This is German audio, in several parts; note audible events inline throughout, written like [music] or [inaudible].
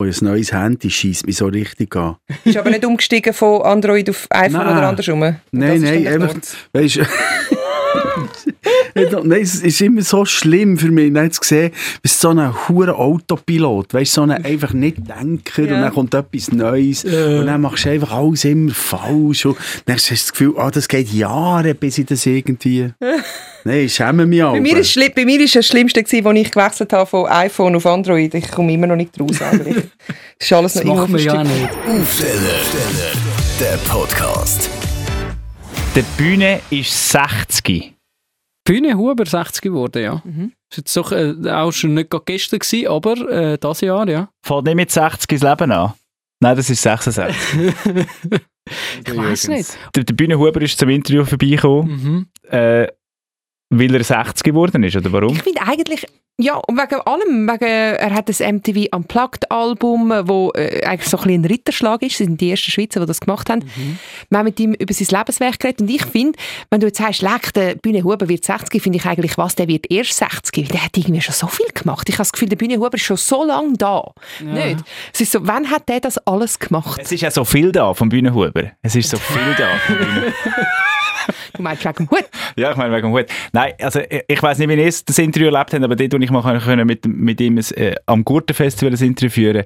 Ein neues Handy schießt mich so richtig an. Ist aber nicht umgestiegen von Android auf iPhone Nein. oder andersrum. Nein, nein, einfach, weißt du, [laughs] nein, es ist immer so schlimm für mich, dann zu sehen, wie so ein hure Autopilot, weißt du, so ein einfach nicht Denker Ja. und dann kommt etwas Neues und dann machst du einfach alles immer falsch und dann hast du das Gefühl, ah, das geht Jahre, bis ich das irgendwie... [laughs] nein, ich schäme mich auch. Bei mir, ist, bei mir ist das Schlimmste, gewesen, als ich gewechselt habe von iPhone auf Android. Ich komme immer noch nicht raus. [laughs] eigentlich. Das ist alles noch Das machen wir ja nicht. Aufsteller, der Podcast. Der Bühne ist 60. Bühne Huber 60 geworden, ja. Mhm. Das ist jetzt doch äh, auch schon nicht gerade gestern gewesen, aber äh, das Jahr, ja. Fällt nicht mit 60 ins Leben an. Nein, das ist 66. [laughs] ich weiß nicht. Der, der Bühne Huber ist zum Interview vorbeigekommen, Mhm. äh, weil er 60 geworden ist, oder warum? Ich finde eigentlich, ja, und wegen allem, wegen, er hat das MTV Unplugged-Album, wo äh, eigentlich so ein, bisschen ein Ritterschlag ist, das sind die ersten Schweizer, die das gemacht haben. Wir haben mit ihm über sein Lebenswerk geredet und ich finde, wenn du jetzt sagst, leck, der Bühne Huber wird 60, finde ich eigentlich, was, der wird erst 60, der hat irgendwie schon so viel gemacht. Ich habe das Gefühl, der Bühne Huber ist schon so lange da. Nicht? Es ist so, wann hat der das alles gemacht? Es ist ja so viel da vom Bühne Huber. Es ist so viel da vom Bühne [laughs] Du meinst wegen dem Hut? Ja, ich meine wegen dem Hut. Nein, also ich, ich weiß nicht, wie ihr das Interview erlebt habt, aber dort, wo ich mal können mit, mit ihm ein, äh, am Gurtenfestival ein Interview führen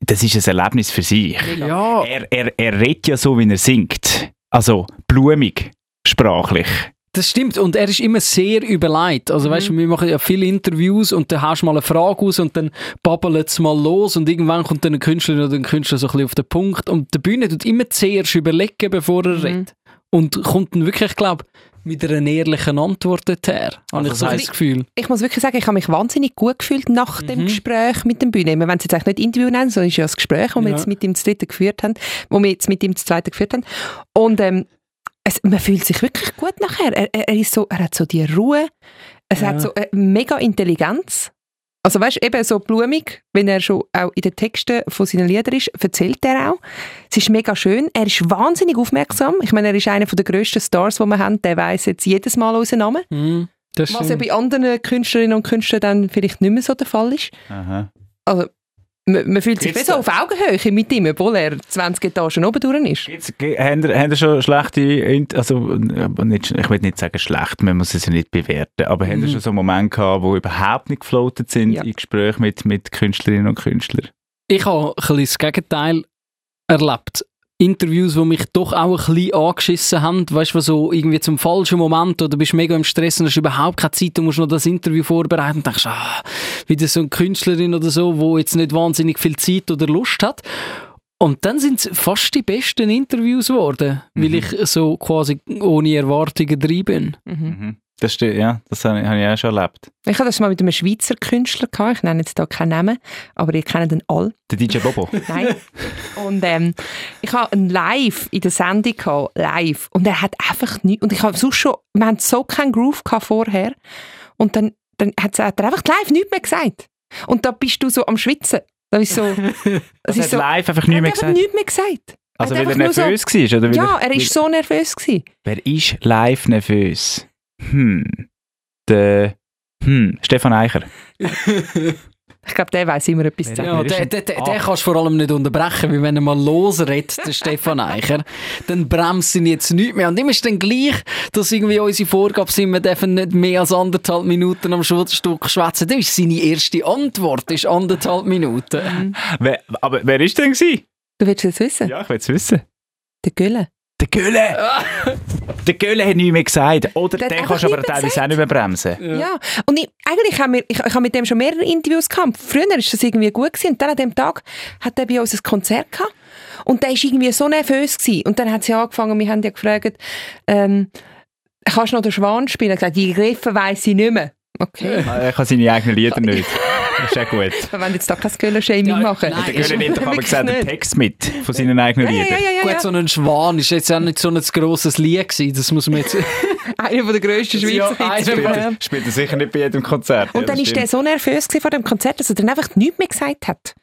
das ist ein Erlebnis für sich. Ja, Er, er, er redet ja so, wie er singt. Also blumig, sprachlich. das stimmt. Und er ist immer sehr überlegt. Also, weißt Mhm. du, wir machen ja viele Interviews und dann hast du mal eine Frage aus und dann babbelt es mal los und irgendwann kommt dann ein Künstler oder ein Künstler so ein bisschen auf den Punkt. Und der Bühne tut immer zuerst überlegen, bevor er Mhm. redet. Und kommt dann wirklich, ich glaube, mit einer ehrlichen Antwort dorthin. Habe Also ich so das Gefühl. Ich muss wirklich sagen, ich habe mich wahnsinnig gut gefühlt nach dem Mhm. Gespräch mit dem Bühne. Wir wollen es jetzt eigentlich nicht Interview nennen, sondern es ist ja das Gespräch, das wir Ja. jetzt mit ihm das dritte geführt haben, wo wir jetzt mit ihm das zweite geführt haben. Und ähm, es, man fühlt sich wirklich gut nachher. Er, er, er, ist so, er hat so die Ruhe, es Ja. hat so eine mega Intelligenz. Also weißt du, eben so blumig, wenn er schon auch in den Texten von seinen Liedern ist, erzählt er auch. Es ist mega schön. Er ist wahnsinnig aufmerksam. Ich meine, er ist einer der grössten Stars, die wir haben. Der weiß jetzt jedes Mal unseren Namen. Das Was ja bei anderen Künstlerinnen und Künstlern dann vielleicht nicht mehr so der Fall ist. Aha. Also, man, man fühlt sich da- auf Augenhöhe mit ihm, obwohl er 20 Etagen oben durch ist. Gibt's, habt, ihr, schon schlechte, also äh, nicht, ich will nicht sagen schlecht, man muss es ja nicht bewerten, aber habt ihr schon so Momente gehabt, wo überhaupt nicht gefloatet sind Ja. in Gesprächen mit, mit Künstlerinnen und Künstlern? Ich habe ein bisschen das Gegenteil erlebt. Interviews, die mich doch auch ein bisschen angeschissen haben, weißt du, so irgendwie zum falschen Moment oder bist mega im Stress und hast überhaupt keine Zeit, du musst noch das Interview vorbereiten und denkst, ah, wieder so eine Künstlerin oder so, wo jetzt nicht wahnsinnig viel Zeit oder Lust hat. Und dann sind es fast die besten Interviews geworden, weil ich so quasi ohne Erwartungen drin bin. Mhm. Das stimmt, ja, das habe ich, habe ich auch schon erlebt. Ich hatte das mal mit einem Schweizer Künstler gehabt. Ich nenne jetzt hier keinen Namen, aber ihr kennt den alle. Der DJ Bobo. [laughs] Nein. und ähm, ich habe einen Live in der Sendung gehabt, live. Und er hat einfach nichts. Und ich habe sonst schon, wir haben so keinen Groove gehabt vorher. Und dann, dann hat er einfach live nichts mehr gesagt. Und da bist du so am Schwitzen. Da ist so, [laughs] das ist hat so, live einfach er nicht mehr gesagt. nichts mehr gesagt. Also weil er einfach nur so- nervös war? Oder Ja, er, er ist so nervös gewesen. Wer ist live nervös? Hm. Der, hm, Stefan Eicher. [laughs] Ich glaube, der weiß immer etwas zu sagen. Ja, denn- den, den, Ah. den kannst du vor allem nicht unterbrechen, weil wenn er mal losredet, der Stefan Eicher, dann bremst ihn jetzt nicht mehr. Und immer ist dann gleich, dass irgendwie unsere Vorgabe sind, wir dürfen nicht mehr als anderthalb Minuten am Schulterstück schwätzen. Das ist seine erste Antwort, ist anderthalb Minuten. Wer, aber wer ist denn gewesen? Du willst es wissen? Ja, ich will es wissen. Der Gülle. Der Göhle! [laughs] der Göhle hat nichts mehr gesagt. Oder Der den kannst du aber teilweise auch nicht mehr bremsen. Ja. Und ich, eigentlich haben wir, ich, ich habe mit dem schon mehrere Interviews gehabt. Früher war das irgendwie gut gewesen. und dann an dem Tag hat er bei uns ein Konzert gehabt. Und der war irgendwie so nervös gewesen. Und dann hat sie angefangen, wir haben ja gefragt, ähm, kannst du noch den Schwan spielen? Er hat gesagt, die Griffe weiss ich nicht mehr. Okay. Er kann seine eigenen Lieder nicht. [laughs] Das ist ja gut. [laughs] Wir wollen jetzt da kein Göller-Shaming Ja, machen. nein, Der nimmt doch aber gesagt den. Text mit von seinen eigenen Ja, ja, Liedern. ja, ja, Gut, ja. so ein Schwan ist jetzt auch nicht so ein grosses Lied gewesen, das muss man jetzt... [laughs] Einer der grössten Ja, Schweizer Hits. von- Spielt, spielt er sicher nicht bei jedem Konzert. Und Ja, dann ist der so nervös vor dem Konzert, dass er dann einfach nichts mehr gesagt hat.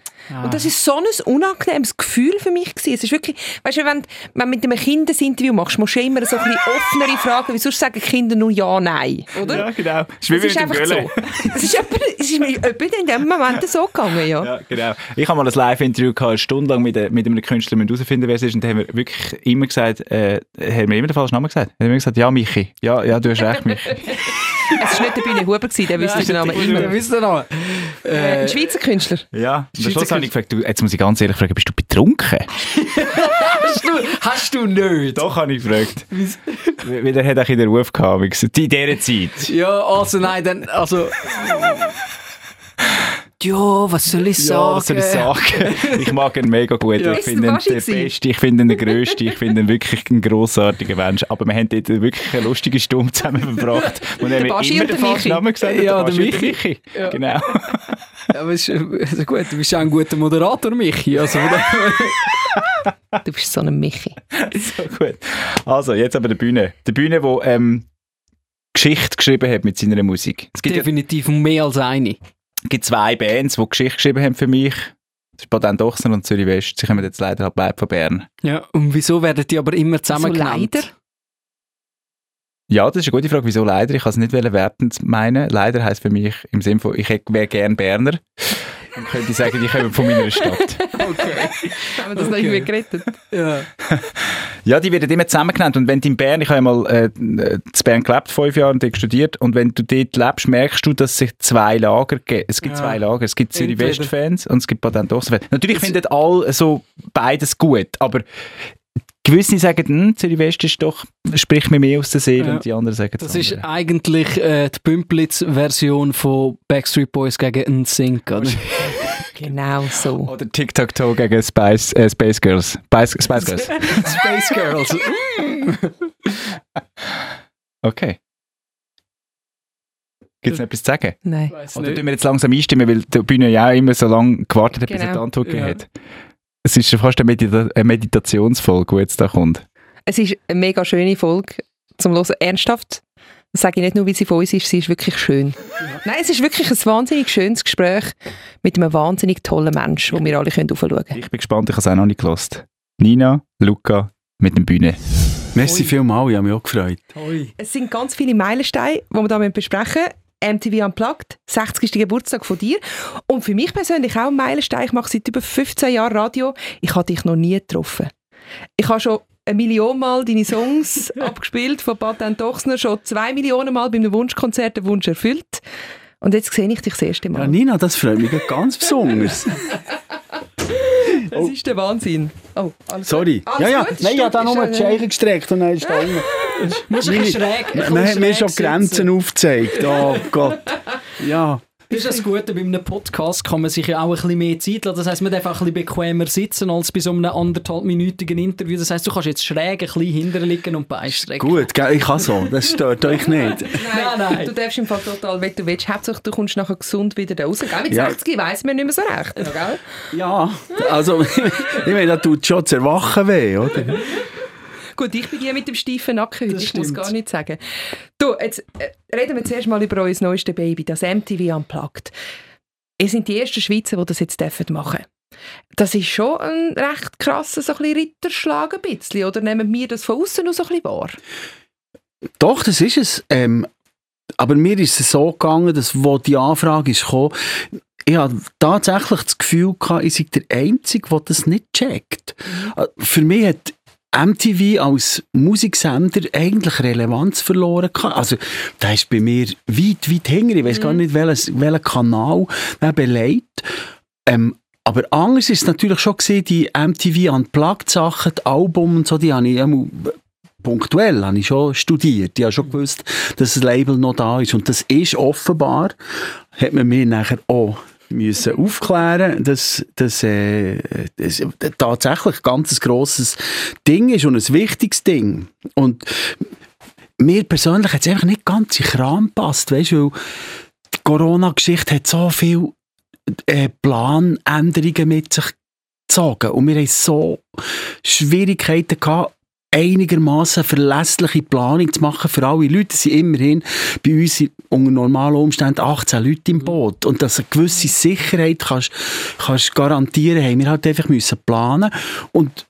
Und das ist so ein unangenehmes Gefühl für mich gewesen. Es ist wirklich, weißt du, wenn, wenn du mit einem Kind ein Interview machst, musst du immer so ein bisschen offenere Fragen, weil sonst sagen Kinder nur ja, nein, oder? Ja, genau. Das ist ist einfach Göhle. so. [laughs] Es ist, etwa- es ist mir etwa in dem Moment so gegangen, ja. Ja, genau. Ich habe mal ein Live-Interview gehabt, eine Stunde lang mit, mit einem Künstler mit herausfinden, wer es ist. Und da haben wir wirklich immer gesagt, äh, haben wir immer den falschen Namen gesagt. Haben wir gesagt, ja, Michi. Ja, ja, du hast recht, Michi. [laughs] [laughs] Es war nicht der Bühne Huber, gewesen, der wüsste den Namen immer. Wer wisst ihr noch? Äh, ein Schweizer Künstler. Ja, am Schweizer Schluss habe ich gefragt, du, jetzt muss ich ganz ehrlich fragen, bist du betrunken? Hast du, hast du nicht? Doch, habe ich gefragt. Weil er hat auch in der Ruf gehabt, in dieser Zeit. Ja, also nein, dann, also... Ja, was soll ich sagen? Ja, was soll ich sagen? Ich mag ihn mega gut. [laughs] Ja. Ich finde der ihn der gewesen? Beste, ich finde ihn der Größte, ich finde ihn wirklich ein grossartiger Mensch. Aber wir haben dort wirklich eine lustige Stunde zusammen verbracht. Und er hat Baschi immer und den der falschen Michi. Namen gesagt. Ja, der Baschi und Michi. Ja. Genau. Aber ist, also gut, du bist ja ein guter Moderator, Michi. Also, [laughs] Du bist so ein Michi. so gut. Also, jetzt aber der Bühne. Der Bühne, der ähm, Geschichte geschrieben hat mit seiner Musik. Es gibt, ja, definitiv mehr als eine. Gibt zwei Bands, die Geschichte geschrieben haben für mich. Das ist Baden Dochsen und Zürich West. Sie kommen jetzt leider halt bleiben von Bern. Ja, und wieso werden die aber immer zusammen genannt? leider. Ja, das ist eine gute Frage. Wieso leider? Ich kann es nicht wertend meinen. Leider heisst für mich im Sinne von, ich wäre gern Berner. Dann könnte ich sagen, ich komme von meiner Stadt. [laughs] Haben wir das noch Okay. irgendwie gerettet? Ja. [laughs] Ja, die werden immer zusammen genannt. Und wenn du in Bern, ich habe ja mal äh, in Bern gelebt, fünf Jahre und dort studiert, und wenn du dort lebst, merkst du, dass es sich zwei Lager gibt. Es gibt Ja. zwei Lager. Es gibt Zürich West-Fans und es gibt Baden Fans. Natürlich Das- finden alle so beides gut, aber gewisse sagen, hm, Zürich West ist doch, spricht mir mehr aus der Seele Ja. und die anderen sagen Das das ist eigentlich äh, die Pümplitz-Version von Backstreet Boys gegen oder? [laughs] Genau so. Oder Tic-Tac-Toe gegen Spice, äh, Space Girls. Spice, Spice Girls. [laughs] Space Girls. [laughs] Okay. Gibt es noch etwas zu sagen? Nein. Oder nicht. tun wir jetzt langsam einstimmen, weil die Bühne ja auch immer so lange gewartet hat, bis er die Genau. Antwort gegeben Ja. hat. Es ist schon fast eine, Medita eine Meditationsfolge, die jetzt da kommt. Es ist eine mega schöne Folge zum Hören. Ernsthaft, das sage ich nicht nur, weil sie von uns ist, sie ist wirklich schön. Nein, es ist wirklich ein wahnsinnig schönes Gespräch mit einem wahnsinnig tollen Menschen, wo wir alle können aufschauen können. Ich bin gespannt, ich habe es auch noch nicht gelost. Nina, Luca mit dem Bühne. Merci vielmals, ich habe mich auch gefreut. Ui. Es sind ganz viele Meilensteine, die wir hier besprechen müssen. MTV Unplugged, 60. Geburtstag von dir. Und für mich persönlich auch ein Meilenstein. Ich mache seit über 15 Jahren Radio. Ich habe dich noch nie getroffen. Ich habe schon eine Million Mal deine Songs [laughs] abgespielt von Patent Dochsner, schon zwei Millionen Mal bei einem Wunschkonzert den Wunsch erfüllt. Und jetzt sehe ich dich das erste Ja, Mal. Nina, das freut mich ganz besonders. [laughs] das ist der Wahnsinn. Oh, alles Sorry. Alles ja, ja. gut, Nein, ich habe da nur die Scheiche gestreckt und dann ist da ein bisschen schräg. Man hat mir schon Grenzen aufgezeigt. Oh Gott. [laughs] Ja. Das ist das Gute, bei einem Podcast kann man sich ja auch ein bisschen mehr Zeit lassen. Das heisst, man darf auch ein bisschen bequemer sitzen als bei so einem anderthalbminütigen Interview. Das heisst, du kannst jetzt schräg ein bisschen hinterher liegen und beistrecken. Gut, gell, ich kann so. Das stört euch nicht. Nein, Nein, nein. Du darfst im Fall total, wenn du willst. Hauptsache, du kommst nachher gesund wieder da raus. Gell? Mit Ja. 60 weiss man nicht mehr so recht. ja, Gell? Ja, also, [laughs] ich meine, da tut schon das Erwachen weh, oder? Gut, ich bin die mit dem steifen Nacken heute. Das Ich muss stimmt. gar nichts sagen. Du, jetzt äh, reden wir zuerst mal über unser neuestes Baby, das MTV Unplugged. Ihr sind die ersten Schweizer, die das jetzt dürfen machen Das ist schon ein recht krasser so ein bisschen Ritterschlag ein bisschen, oder nehmen wir das von außen noch so ein bisschen wahr? Doch, das ist es. Ähm, aber mir ist es so gegangen, dass, wo die Anfrage ist gekommen, ich hatte tatsächlich das Gefühl, gehabt, ich sei der Einzige, der das nicht checkt. Äh, Für mich hat MTV als Musiksender eigentlich Relevanz verloren. gehabt. Also, da ist bei mir weit, weit hinter. Ich weiß gar nicht, welches, welchen Kanal der beleidigt. Ähm, aber anders ist es natürlich schon gesehen, die MTV Unplugged Sachen, die Album und so, die habe ich punktuell habe ich schon studiert. Ich habe schon gewusst, dass das Label noch da ist. Und das ist offenbar, hat man mir nachher auch müssen aufklären, dass das, äh, das tatsächlich ein ganz grosses Ding ist und ein wichtiges Ding. Und mir persönlich hat es einfach nicht ganz in Kram gepasst, weißt du, die Corona-Geschichte hat so viele äh, Planänderungen mit sich gezogen und wir haben so Schwierigkeiten gehabt, einigermaßen verlässliche Planung zu machen für alle Leute. Es sind immerhin bei uns unter normalen Umständen 18 Leute im Boot. Und dass eine gewisse Sicherheit kannst, kannst garantieren, haben wir halt einfach müssen planen. Und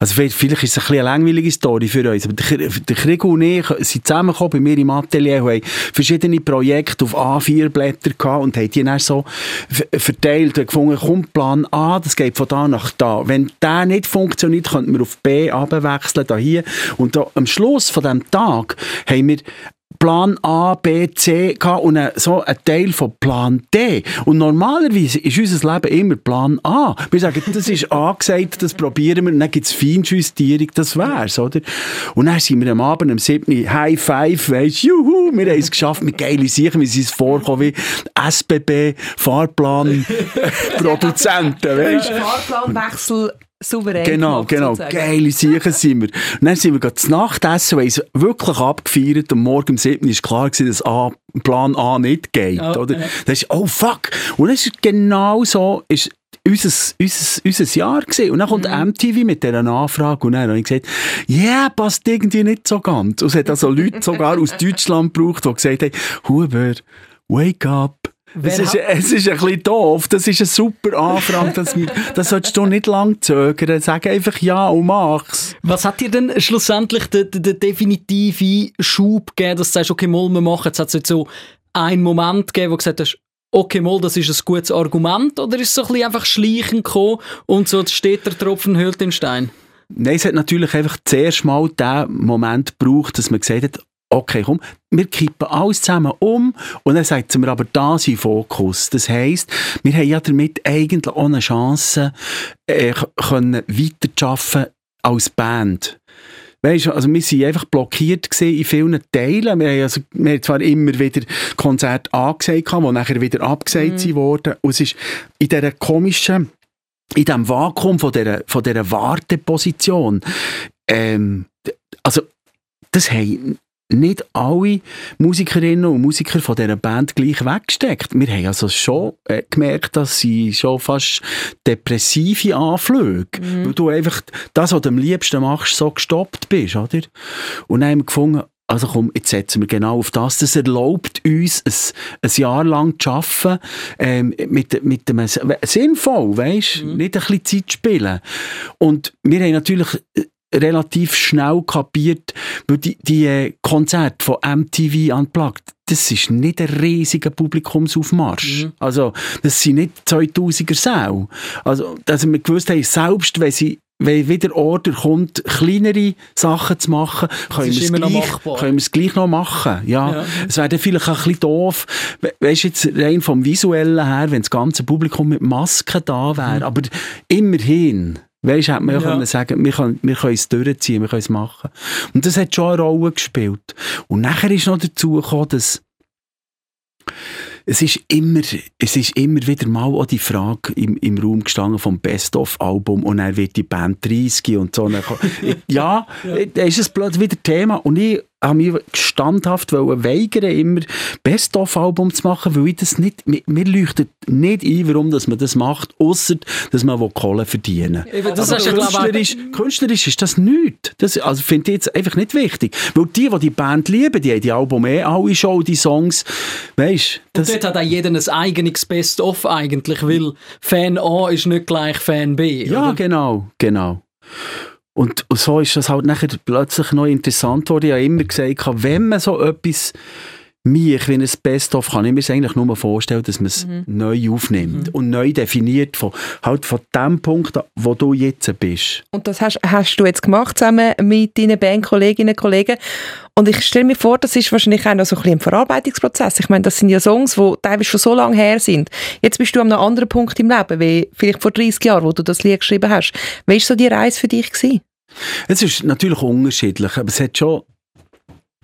Also vielleicht vielleicht ist es ein bisschen eine langweilige Story für uns, aber der Krieg und ich sind zusammengekommen bei mir im Atelier und haben verschiedene Projekte auf A4-Blätter gehabt und haben die dann so verteilt und gefunden, komm, Plan A, das geht von da nach da. Wenn der nicht funktioniert, könnten wir auf B abwechseln, da hier. Und da, am Schluss von diesem Tag haben wir Plan A, B, C gehabt und ein, so ein Teil von Plan D. Und normalerweise ist unser Leben immer Plan A. Wir sagen, das ist [laughs] angesagt, das probieren wir, und dann gibt es Feinjustierung, das wär's, oder? Und dann sind wir am Abend, am 7. High Five, weisst, juhu, wir haben es geschafft mit geilen Sachen, wie sie es vorkommen, wie SBB, Fahrplan, [laughs] Produzenten, weisst? Fahrplanwechsel souverän Genau, gemacht, genau. sozusagen. Geile Sachen sind wir. Und dann sind wir gerade zu Nacht essen, weil es wirklich abgefeiert und morgen um 7 Uhr ist klar gewesen, dass A, Plan A nicht geht, Oh, oder? ja. Das ist, oh fuck! Und es ist genau so, ist unser, unser, unser Jahr gewesen. Und dann kommt MTV mit dieser Anfrage und dann habe ich gesagt, ja, yeah, passt irgendwie nicht so ganz. Und es hat also Leute sogar aus [laughs] Deutschland gebraucht, die gesagt haben, Huber, wake up. Es ist, es ist ein bisschen doof. Das ist eine super Anfrage. Das, das solltest du nicht lang zögern. Sag einfach ja und mach's. Was hat dir denn schlussendlich den, den, den definitiven Schub gegeben, dass du sagst, okay, mal, wir machen es? Hat es jetzt so einen Moment gegeben, wo du gesagt hast, okay, mal, das ist ein gutes Argument? Oder ist es so ein bisschen einfach schleichend gekommen und so steht der Tropfen höhlt den Stein? Nein, es hat natürlich einfach zuerst mal den Moment gebraucht, dass man gesagt hat, okay, komm, wir kippen alles zusammen um und dann sagt mir aber da sein Fokus. Das heisst, wir haben ja damit eigentlich eine Chance, äh, können weiterzuarbeiten als Band. Weißt du, also wir waren einfach blockiert in vielen Teilen. Wir haben, also, wir haben zwar immer wieder Konzerte angesagt, die nachher wieder abgesagt mhm. wurden. Und es ist in dieser komischen, in diesem Vakuum von dieser, von dieser Warteposition, ähm, also das haben nicht alle Musikerinnen und Musiker von dieser Band gleich weggesteckt. Wir haben also schon äh, gemerkt, dass sie schon fast depressive Anflüge, weil du einfach das, was du am liebsten machst, so gestoppt bist, oder? Und dann haben wir gefunden, also komm, jetzt setzen wir genau auf das. Das erlaubt uns, ein, ein Jahr lang zu arbeiten, ähm, mit, mit dem, sinnvoll, weisst? Nicht ein bisschen Zeit spielen. Und wir haben natürlich äh, relativ schnell kapiert, weil die, die äh, Konzerte von MTV Unplugged, das ist nicht ein riesiger Publikumsaufmarsch. Mhm. Also, das sind nicht 2000er Säle. Also, dass wir gewusst haben, selbst wenn sie wenn wieder Order kommt, kleinere Sachen zu machen, können wir, es gleich, können wir es gleich noch machen. Ja. Ja. Es wäre dann vielleicht ein bisschen doof, we- weisst du, jetzt rein vom Visuellen her, wenn das ganze Publikum mit Masken da wäre. Aber immerhin, Weißt du, hätte man ja, Ja. können sagen, wir können, wir können es durchziehen, wir können es machen. Und das hat schon eine Rolle gespielt. Und nachher ist noch dazu gekommen, dass es ist immer, es ist immer wieder mal auch die Frage im, im Raum gestanden vom Best-of-Album und dann wird die Band 30 und so. [laughs] Ja, da ist es plötzlich wieder Thema und ich habe mich standhaft weigern, immer Best-of-Album zu machen, weil ich das nicht, mir, mir leuchtet nicht ein, warum dass man das macht, außer dass man will Kohle verdienen Eben, das auch- künstlerisch, künstlerisch ist das nichts. Das, also finde ich jetzt einfach nicht wichtig. Weil die, die die Band lieben, die haben die Album eh alle schon, die Songs. Weißt du, Und dort hat auch jeder ein eigenes Best-of eigentlich, weil Fan A ist nicht gleich Fan B. Ja, oder? genau, genau. Und so ist das halt nachher plötzlich noch interessant geworden. Ich habe immer gesagt, wenn man so etwas mich, wie ein Best-of, kann ich mir es eigentlich nur vorstellen, dass man es neu aufnimmt und neu definiert von, halt von dem Punkt, an, wo du jetzt bist. Und das hast, hast du jetzt gemacht, zusammen mit deinen Bandkolleginnen und Kollegen. Und ich stelle mir vor, das ist wahrscheinlich auch noch so ein bisschen ein Verarbeitungsprozess. Ich meine, das sind ja Songs, die teilweise schon so lange her sind. Jetzt bist du an einem anderen Punkt im Leben, wie vielleicht vor 30 Jahren, wo du das Lied geschrieben hast. Wie war so die Reise für dich? Gewesen? Es ist natürlich unterschiedlich, aber es hat schon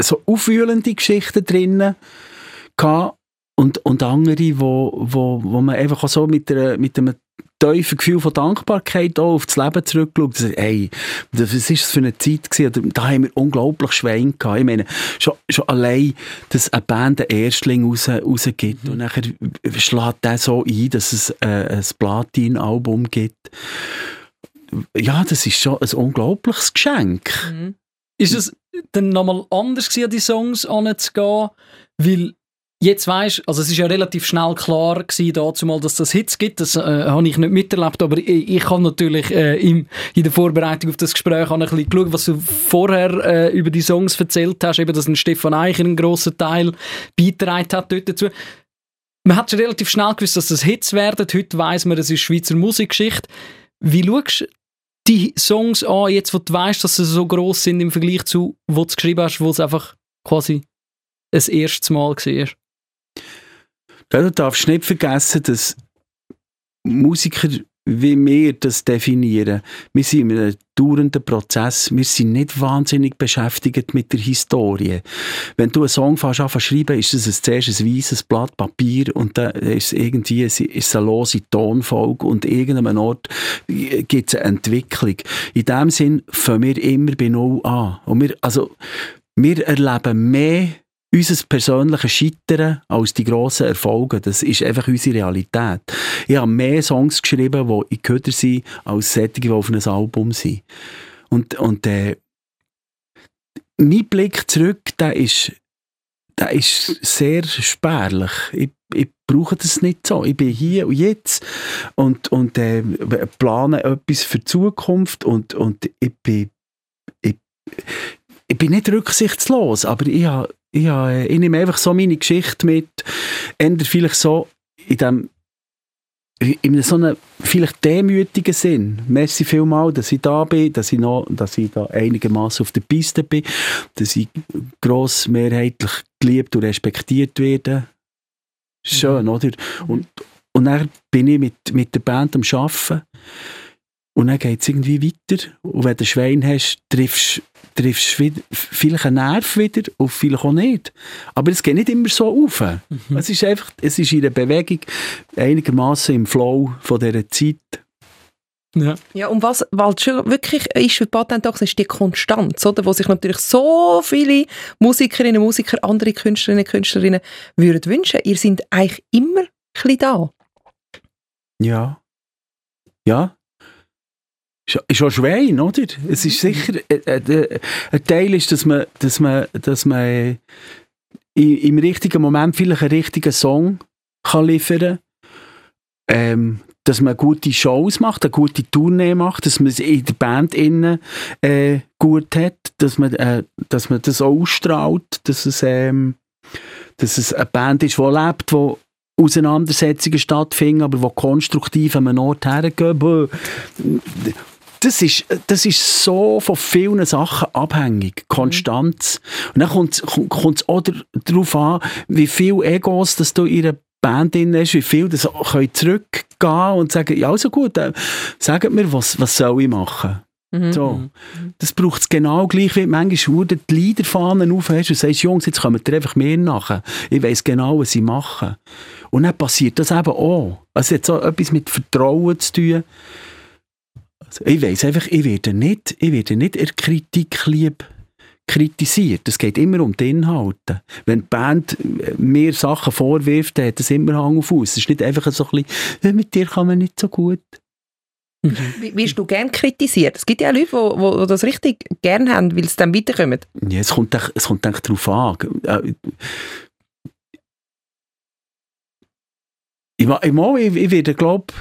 so aufwühlende Geschichten drin gehabt und, und andere, wo, wo, wo man einfach auch so mit, einer, mit einem tiefen Gefühl von Dankbarkeit auch auf das Leben zurückschaut. Das, ey, das was ist das für eine Zeit gewesen? Da haben wir unglaublich Schwein gehabt. Ich meine, schon, schon allein, dass eine Band einen Erstling raus, rausgibt und nachher schlägt der so ein, dass es äh, ein Platin-Album gibt. Ja, das ist schon ein unglaubliches Geschenk. Ist es dann nochmal anders gewesen, die Songs anzugehen? Weil jetzt weisst, also es ist ja relativ schnell klar gewesen, dazu mal, dass das Hits gibt, das äh, habe ich nicht miterlebt, aber ich, ich habe natürlich äh, im, in der Vorbereitung auf das Gespräch habe ein bisschen geschaut, was du vorher äh, über die Songs erzählt hast, eben, dass ein Stefan Eicher einen grossen Teil beigetragen hat dort dazu. Man hat schon relativ schnell gewusst, dass das Hits werden, heute weiss man, das ist Schweizer Musikgeschichte. Wie schaust die Songs an, jetzt wo du weißt, dass sie so gross sind im Vergleich zu, wo du geschrieben hast, wo es einfach quasi das erste Mal war? Ja, du darfst nicht vergessen, dass Musiker wie wir das definieren. Wir sind in einem dauernden Prozess. Wir sind nicht wahnsinnig beschäftigt mit der Historie. Wenn du einen Song fängst an schreiben, ist es zuerst ein weißes Blatt Papier und dann ist es irgendwie eine lose Tonfolge und irgendeinem Ort gibt es eine Entwicklung. In dem Sinn fangen wir immer bei Null an. Und wir, also, wir erleben mehr unser persönliches Scheitern als die grossen Erfolge. Das ist einfach unsere Realität. Ich habe mehr Songs geschrieben, die in Köder sind, als solche, die auf einem Album sind. Und, und äh, mein Blick zurück, der ist, der ist sehr spärlich. Ich, ich brauche das nicht so. Ich bin hier und jetzt und, und äh, plane etwas für die Zukunft und, und ich bin ich, ich bin nicht rücksichtslos, aber ich habe ja, ich nehme einfach so meine Geschichte mit, ändere vielleicht so in dem in so einem vielleicht demütigen Sinn. Merci vielmal, dass ich da bin, dass ich, noch, dass ich da einigermaßen auf der Piste bin, dass ich grossmehrheitlich geliebt und respektiert werde. Schön, mhm. oder? Und, und dann bin ich mit, mit der Band am Arbeiten und dann geht es irgendwie weiter. Und wenn du ein Schwein hast, triffst triffst du vielleicht einen Nerv wieder und vielleicht auch nicht. Aber es geht nicht immer so auf. Mhm. Es ist einfach, es ist in der Bewegung einigermaßen im Flow von dieser Zeit. Ja. ja, und was weil schon wirklich ist für Patent auch, ist die Konstanz, oder? wo sich natürlich so viele Musikerinnen und Musiker, andere Künstlerinnen und Künstlerinnen würden wünschen. Ihr seid eigentlich immer ein bisschen da. Ja. Ja, ist auch Schwein, oder? Es ist sicher, äh, äh, ein Teil ist, dass man, dass man, dass man äh, im richtigen Moment vielleicht einen richtigen Song kann liefern kann. Ähm, dass man gute Shows macht, eine gute Tournee macht, dass man es in der Band innen äh, gut hat, dass man, äh, dass man das ausstrahlt, dass es, ähm, dass es eine Band ist, die lebt, die Auseinandersetzungen stattfinden, aber die konstruktiv an einen Ort hergehen das ist, das ist so von vielen Sachen abhängig. Konstanz. Und dann kommt es auch darauf an, wie viel Egos das du in ihrer Band drin hast, wie viel das können zurückgehen und sagen, ja, also gut, äh, sagt mir, was, was soll ich machen? Mhm. So. Das braucht es genau gleich, wie manchmal du die Leaderfahnen aufhast und sagst, Jungs, jetzt kommen ihr einfach mehr nach. Ich weiss genau, was sie machen. Und dann passiert das eben auch. Also jetzt auch etwas mit Vertrauen zu tun. Ich weiß einfach, ich werde nicht, ich werde nicht in Kritik lieb kritisiert. Es geht immer um die Inhalte. Wenn die Band mir Sachen vorwirft, dann hat es immer Hang auf Fuß. Es ist nicht einfach so ein bisschen, mit dir kann man nicht so gut. Wie, wirst du gern kritisiert? Es gibt ja Leute, die, die das richtig gern haben, weil sie dann weiterkommen. Ja, es kommt, es kommt darauf an. Äh, ich, ich, ich werde, glaube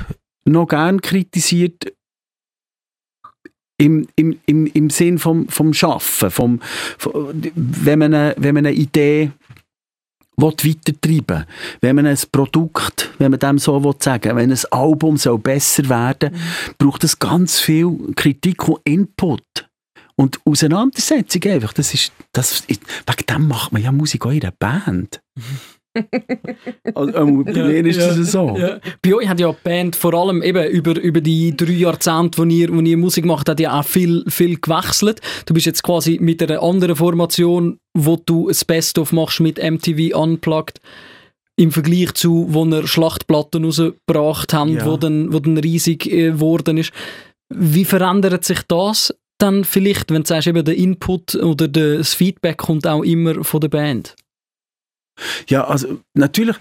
noch gern kritisiert, im, im, im, im Sinn vom, vom Schaffen, vom, vom, wenn, man eine, wenn man eine Idee weitertreiben wenn man ein Produkt, wenn man dem so will sagen wenn ein Album soll besser werden mhm. braucht es ganz viel Kritik und Input. Und Auseinandersetzung einfach, das ist, das, wegen dem macht man ja Musik auch in einer Band. Also, ähm, bei ja, mir ist ja, das so. Ja. Bei euch hat ja die Band vor allem eben über, über die drei Jahrzehnte, wo ihr, wo ihr Musik macht, hat ja auch viel, viel gewechselt. Du bist jetzt quasi mit einer anderen Formation, wo du das Best-of machst mit MTV Unplugged im Vergleich zu, wo ihr Schlachtplatten rausgebracht habt, ja. wo, dann, wo dann riesig äh, geworden ist. Wie verändert sich das dann vielleicht, wenn du sagst, eben der Input oder das Feedback kommt auch immer von der Band? Ja, also natürlich,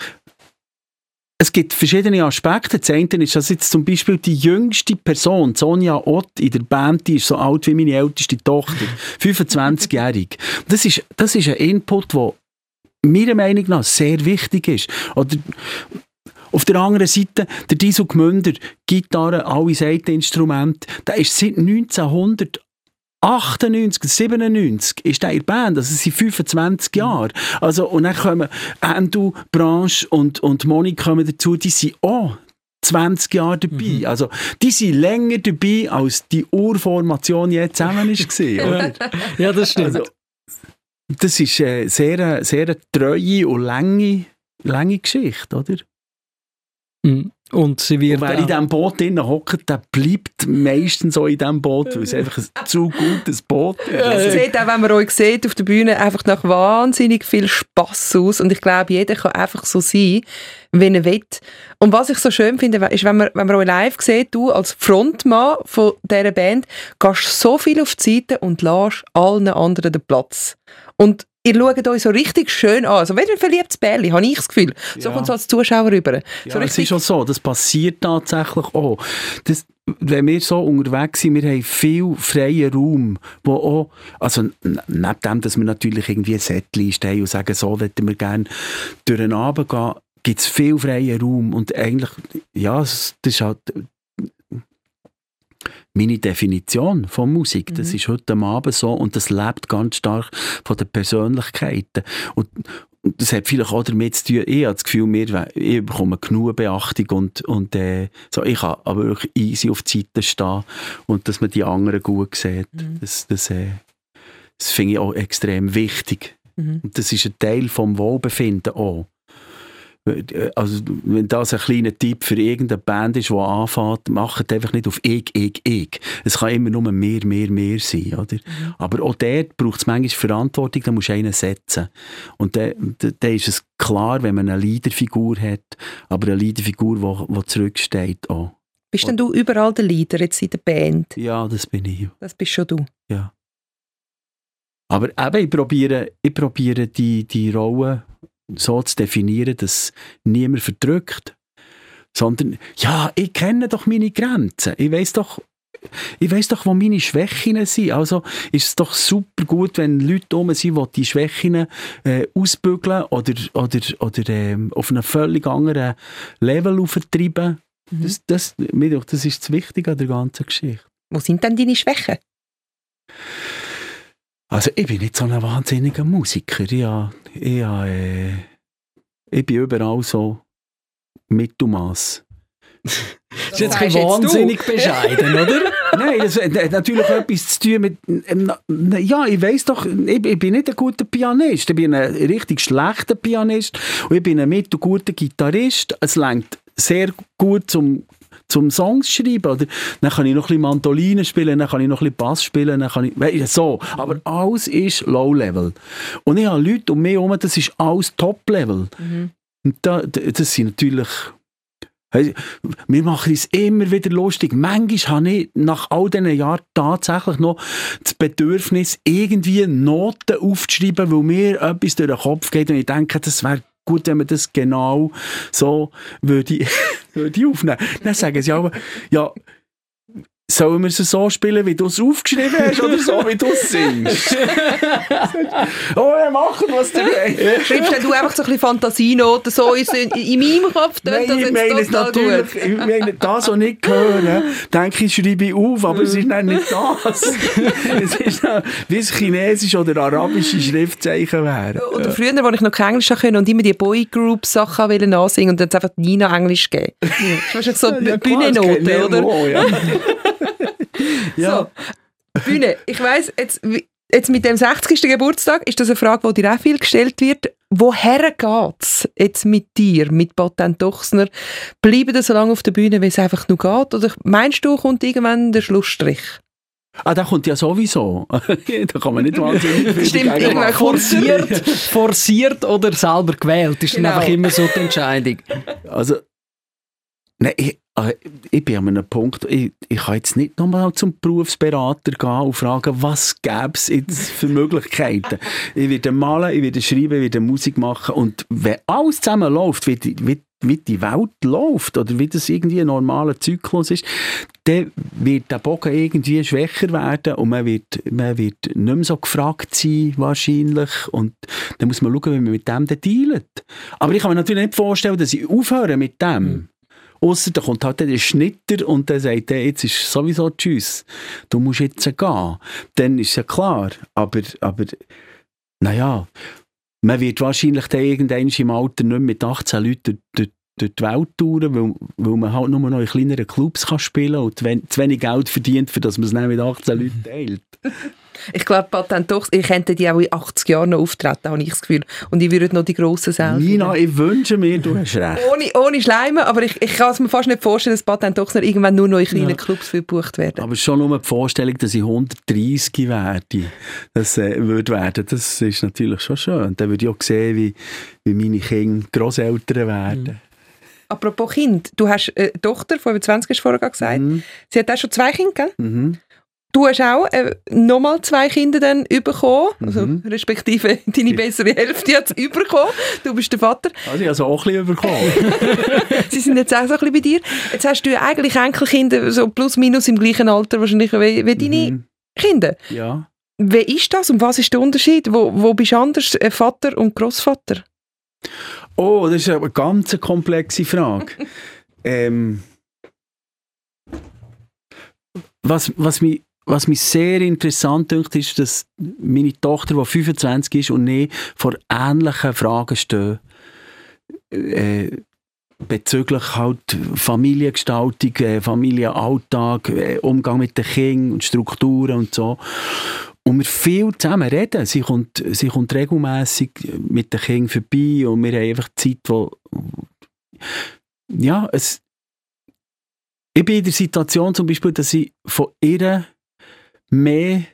es gibt verschiedene Aspekte. Das eine ist, dass jetzt zum Beispiel die jüngste Person, Sonja Ott, in der Band, die ist so alt wie meine älteste Tochter, [laughs] 25-jährig. Das ist, das ist ein Input, der meiner Meinung nach sehr wichtig ist. Oder auf der anderen Seite, der Diesel Gmünder, Gitarre, alle Seiteninstrumente, der ist seit 1900 98, 97 ist er in der Band, also es sind 25 Jahre. Also, und dann kommen Endo, Branche und, und Moni kommen dazu, die sind auch 20 Jahre dabei. Mhm. Also, die sind länger dabei, als die Urformation jetzt zusammen war. [laughs] oder? ja, das stimmt. Also, das ist eine sehr, sehr treue und lange, lange Geschichte, oder? Mhm. Und sie wird. Und wer in diesem Boot drinnen hockt, der bleibt meistens so in diesem Boot, weil es einfach ein zu gutes Boot ist. Es sieht auch, wenn man euch sieht auf der Bühne, einfach nach wahnsinnig viel Spass aus. Und ich glaube, jeder kann einfach so sein, wie er will. Und was ich so schön finde, ist, wenn man, wenn man euch live sieht, du als Frontmann von dieser Band, gehst so viel auf die Seite und lässt allen anderen den Platz. Und ihr schaut euch so richtig schön an. Also, wie ein verliebtes Bärli, habe ich das Gefühl. So ja. kommt es als Zuschauer rüber. So ja, es ist auch so, das passiert tatsächlich auch. Das, wenn wir so unterwegs sind, wir haben viel freien Raum, wo auch, also neben dem, dass wir natürlich irgendwie ein Setlist haben und sagen, so würden wir gerne durch den Abend gehen, gibt es viel freien Raum und eigentlich, ja, das ist halt meine Definition von Musik. Mhm. Das ist heute Abend so und das lebt ganz stark von den Persönlichkeiten. Und, und das hat vielleicht auch damit zu tun, ich habe das Gefühl, wir, ich bekomme genug Beachtung und, und äh, so, ich kann aber wirklich easy auf die Seite stehen und dass man die anderen gut sieht. Mhm. Das, das, äh, das finde ich auch extrem wichtig. Mhm. Und das ist ein Teil vom Wohlbefinden auch also wenn das ein kleiner Tipp für irgendeine Band ist, die anfängt, macht einfach nicht auf ich, ich, ich. Es kann immer nur mehr, mehr, mehr sein, oder? Mhm. Aber auch dort braucht es manchmal Verantwortung, da musst du einen setzen. Und dann da, da ist es klar, wenn man eine Leaderfigur hat, aber eine Leaderfigur, die, die zurücksteht auch. Bist denn du überall der Leader jetzt in der Band? Ja, das bin ich. Das bist schon du? Ja. Aber eben, ich probiere, ich probiere die, die Rolle so zu definieren, dass niemand verdrückt, sondern ja, ich kenne doch meine Grenzen. Ich weiß doch, ich weiß doch, wo meine Schwächen sind. Also ist es doch super gut, wenn Leute um sind, die die Schwächen äh, ausbügeln oder, oder, oder äh, auf einem völlig anderen Level auftreiben. Mhm. Das, das, das ist das Wichtige an der ganzen Geschichte. Wo sind denn deine Schwächen? Also ich bin nicht so ein wahnsinniger Musiker. Ich, ich, äh, ich bin überall so Mittelmaß. [laughs] Das ist jetzt ein wahnsinnig bescheiden, oder? [laughs] Nein, das hat natürlich etwas zu tun mit. Ähm, ja, ich weiß doch, ich, ich, bin nicht ein guter Pianist. Ich bin ein richtig schlechter Pianist und ich bin ein mittelguter Gitarrist. Es längt sehr gut zum zum Songs schreiben. Oder dann kann ich noch ein bisschen Mandoline spielen, dann kann ich noch ein bisschen Bass spielen, dann kann ich, so. Aber alles ist Low-Level. Und ich habe Leute um mich herum, das ist alles Top-Level. Mhm. Und da, das sind natürlich... Wir machen es immer wieder lustig. Manchmal habe ich nach all diesen Jahren tatsächlich noch das Bedürfnis, irgendwie Noten aufzuschreiben, weil mir etwas durch den Kopf geht und ich denke, das wäre gut, wenn man das genau so würde, [laughs] würde aufnehmen. Dann sagen sie aber, ja, sollen wir es so spielen, wie du es aufgeschrieben hast, oder so, wie [laughs] du es singst? oh, wir machen was dabei. Schreibst du einfach so ein bisschen Fantasienoten so in, in meinem Kopf? Nein, das ich meine es natürlich, ich meine das, was nicht hören, denke ich, schreibe ich auf, aber es ist nicht das. [laughs] es ist noch, wie es chinesisch oder arabische Schriftzeichen wären. Oder früher, als ich noch kein Englisch konnte und immer die Boygroup-Sachen ansingen und dann einfach Nina Englisch geben. [laughs] Das ist so ja, Bühnennoten, oder? Ja. [laughs] ja. So, Bühne, ich weiss, jetzt, jetzt mit dem 60. Geburtstag ist das eine Frage, die dir auch viel gestellt wird. Woher geht es jetzt mit dir, mit Patent Dochsner? Bleiben das so lange auf der Bühne, wie es einfach nur geht? Oder meinst du, kommt irgendwann der Schlussstrich? Ah, der kommt ja sowieso. [laughs] da kann man nicht wahnsinnig viel Stimmt, irgendwann forciert, forciert oder selber gewählt. ist genau. dann einfach immer so die Entscheidung. Also, nein, ich, ich bin an einem Punkt, ich, ich kann jetzt nicht nochmal zum Berufsberater gehen und fragen, was gäbe es jetzt für Möglichkeiten. ich werde malen, ich werde schreiben, ich werde Musik machen und wenn alles zusammen läuft, wird, wird wie die Welt läuft oder wie das irgendwie ein normaler Zyklus ist, dann wird der Bogen irgendwie schwächer werden und man wird, man wird nicht mehr so gefragt sein, wahrscheinlich. Und dann muss man schauen, wie man mit dem dealt. Aber ich kann mir natürlich nicht vorstellen, dass ich aufhöre mit dem. Ausser da kommt halt der Schnitter und der sagt, hey, jetzt ist sowieso Tschüss, du musst jetzt gehen. Dann ist ja klar. Aber, aber naja, man wird wahrscheinlich dann irgendwann im Alter nicht mit 18 Leuten durch, durch die Welt touren, weil, weil man halt nur noch in kleineren Clubs kann spielen und zu wen- zu wenig Geld verdient, für das man es dann mit 18 Leuten teilt. [laughs] Ich glaube, Patent doch, ihr könntet die auch in 80 Jahren noch auftreten, habe ich das Gefühl. Und ich würde noch die grossen Säle Nina, ich wünsche mir, du hast recht. Ohne, ohne Schleimen, aber ich, ich kann es mir fast nicht vorstellen, dass Patent doch irgendwann nur noch in kleinen Ja. Clubs gebucht werden. Aber schon nur die Vorstellung, dass ich 130 werde, das äh, würde werden, das ist natürlich schon schön. Dann würde ich auch sehen, wie, wie meine Kinder Grosseltern werden. Apropos Kind, du hast eine Tochter, 25 hast du vorher gesagt. Mhm. Sie hat auch schon zwei Kinder, gell? Mhm. Du hast auch äh, nochmal zwei Kinder dann bekommen, also Mhm. respektive [laughs] deine bessere Hälfte hat es [laughs] bekommen. Du bist der Vater. Also ich habe auch ein bisschen bekommen. [laughs] Sie sind jetzt auch so ein bisschen bei dir. Jetzt hast du ja eigentlich Enkelkinder, so plus minus im gleichen Alter wahrscheinlich wie, wie deine Mhm. Kinder. Ja. Wie ist das und was ist der Unterschied? Wo, wo bist du anders, äh, Vater und Großvater? Oh, das ist eine ganz komplexe Frage. [laughs] ähm, was, was, mich, was mich sehr interessant dünkt, ist, dass meine Tochter, die 25 ist und ich vor ähnlichen Fragen stehe. Äh, bezüglich halt Familiengestaltung, äh, Familienalltag, äh, Umgang mit den Kindern und Strukturen und so. Und wir viel zusammen reden. Sie kommt, sie kommt regelmässig mit den Kindern vorbei und wir haben einfach Zeit, wo ja, es ich bin in der Situation zum Beispiel, dass ich von ihr mehr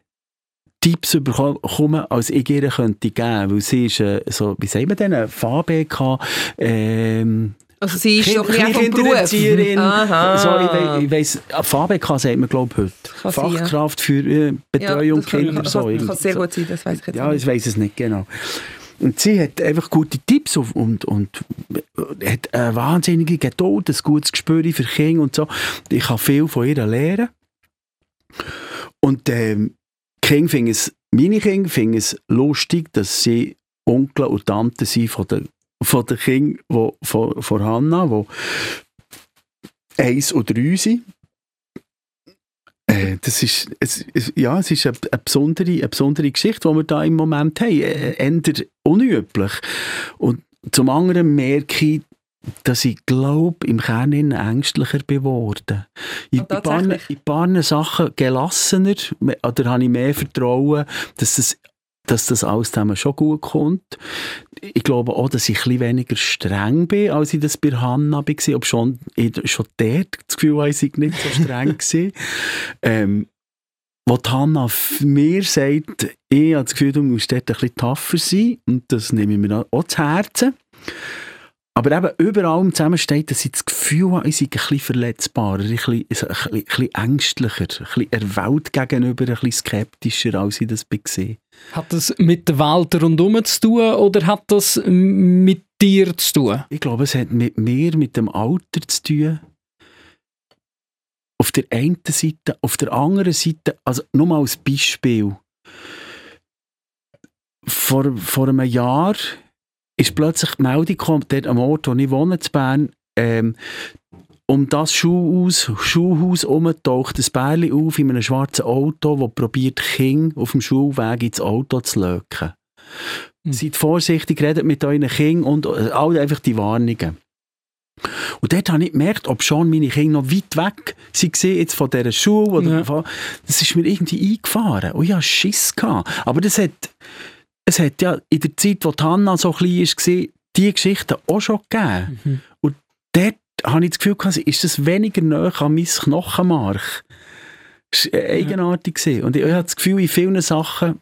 Tipps bekomme, als ich ihr könnte geben. Weil sie ist äh, so, wie sagen wir denn, VBK, ähm, Also sie ist so ein bisschen auch vom Beruf. Aha. So, ich, ich weiss, VBK sagt man, glaube ich, heute. Kann sein, ja. Fachkraft für äh, Betreuung das kann, Kinder. kann, [laughs] so, kann, sehr gut sein, das weiß ich jetzt Ja, nicht. ich weiß es nicht genau. Und sie hat einfach gute Tipps und, und, und hat eine wahnsinnige Geduld, ein gutes Gespür für Kinder und so. Ich kann viel von ihr lernen. Und ähm, Kinder finden es, meine Kinder finden es lustig, dass sie Onkel und Tante sind von den, von den Kindern wo, von, von Hannah, die eins und drei sind. Äh, Das ist, es, es, ja, es ist eine, eine, besondere, eine besondere Geschichte, die wir da im Moment haben. Äh, Eher unüblich. Und zum anderen merke ich, dass ich glaube, im Kern ängstlicher geworden. In, Oh, in, paar, in paar Sachen gelassener, oder habe ich mehr Vertrauen, dass das, dass das alles zusammen schon gut kommt. Ich glaube auch, dass ich ein weniger streng bin, als ich das bei Hanna war, ob schon, ich schon dort das Gefühl habe, ich nicht so streng [laughs] gewesen. ähm, wo Hanna mir sagt, ich habe das Gefühl, du musst dort ein bisschen tougher sein und das nehme ich mir auch zu Herzen. Aber eben überall zusammen steht, dass ich das Gefühl habe, ich sei ein bisschen verletzbarer, ein bisschen, ein bisschen, ein bisschen ängstlicher, ein bisschen der Welt gegenüber, ein bisschen skeptischer, als ich das war. Hat das mit der Welt rundherum zu tun oder hat das mit dir zu tun? Ich glaube, es hat mit mir, mit dem Alter zu tun. Auf der einen Seite, auf der anderen Seite, also nur mal als Beispiel. Vor, vor einem Jahr ist plötzlich die Meldung gekommen, dort am Ort, wo ich wohne, in Bern, ähm, um das Schulhaus herum taucht ein Bärli auf in einem schwarzen Auto, das probiert, Kinder auf dem Schulweg ins Auto zu löken. Mhm. Seid vorsichtig, redet mit euren Kindern und äh, all einfach die Warnungen. Und dort habe ich gemerkt, ob schon meine Kinder noch weit weg waren jetzt von dieser Schule. Oder Ja. das ist mir irgendwie eingefahren. Und ich hatte Schiss. Gehabt. Aber das hat, es hat ja in der Zeit, wo Hanna so klein war, diese Geschichten auch schon gegeben. Mhm. Und dort habe ich das Gefühl, gehabt, ist das weniger näher an mein Knochenmark. Das war eigenartig. gewesen. Und ich habe das Gefühl, in vielen Sachen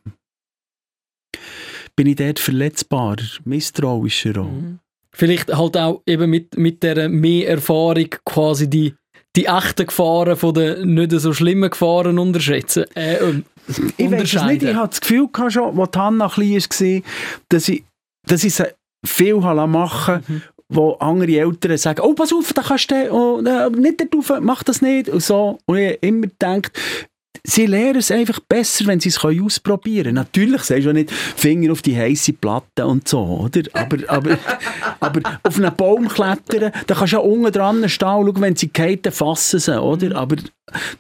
bin ich dort verletzbarer, misstrauischer auch. Mhm. Vielleicht halt auch eben mit, mit dieser mehr Erfahrung quasi die, die echten Gefahren von den nicht so schlimmen Gefahren unterschätzen. Äh, ähm, Ich weiß es nicht. Ich hatte das Gefühl gehabt schon, als Hanna klein war, dass ich, dass ich sie viel machen Mhm. wo andere Eltern sagen, oh, pass auf, da kannst du oh, äh, nicht dort rauf, mach das nicht. Und so. Und ich immer denkt, sie lernen es einfach besser, wenn sie es können ausprobieren können. Natürlich sagst du ja nicht Finger auf die heiße Platte und so, oder? Aber, aber, [laughs] aber auf einen Baum klettern, da kannst du ja unten dran stehen und schauen, wenn sie fallen, fassen sie, oder? Aber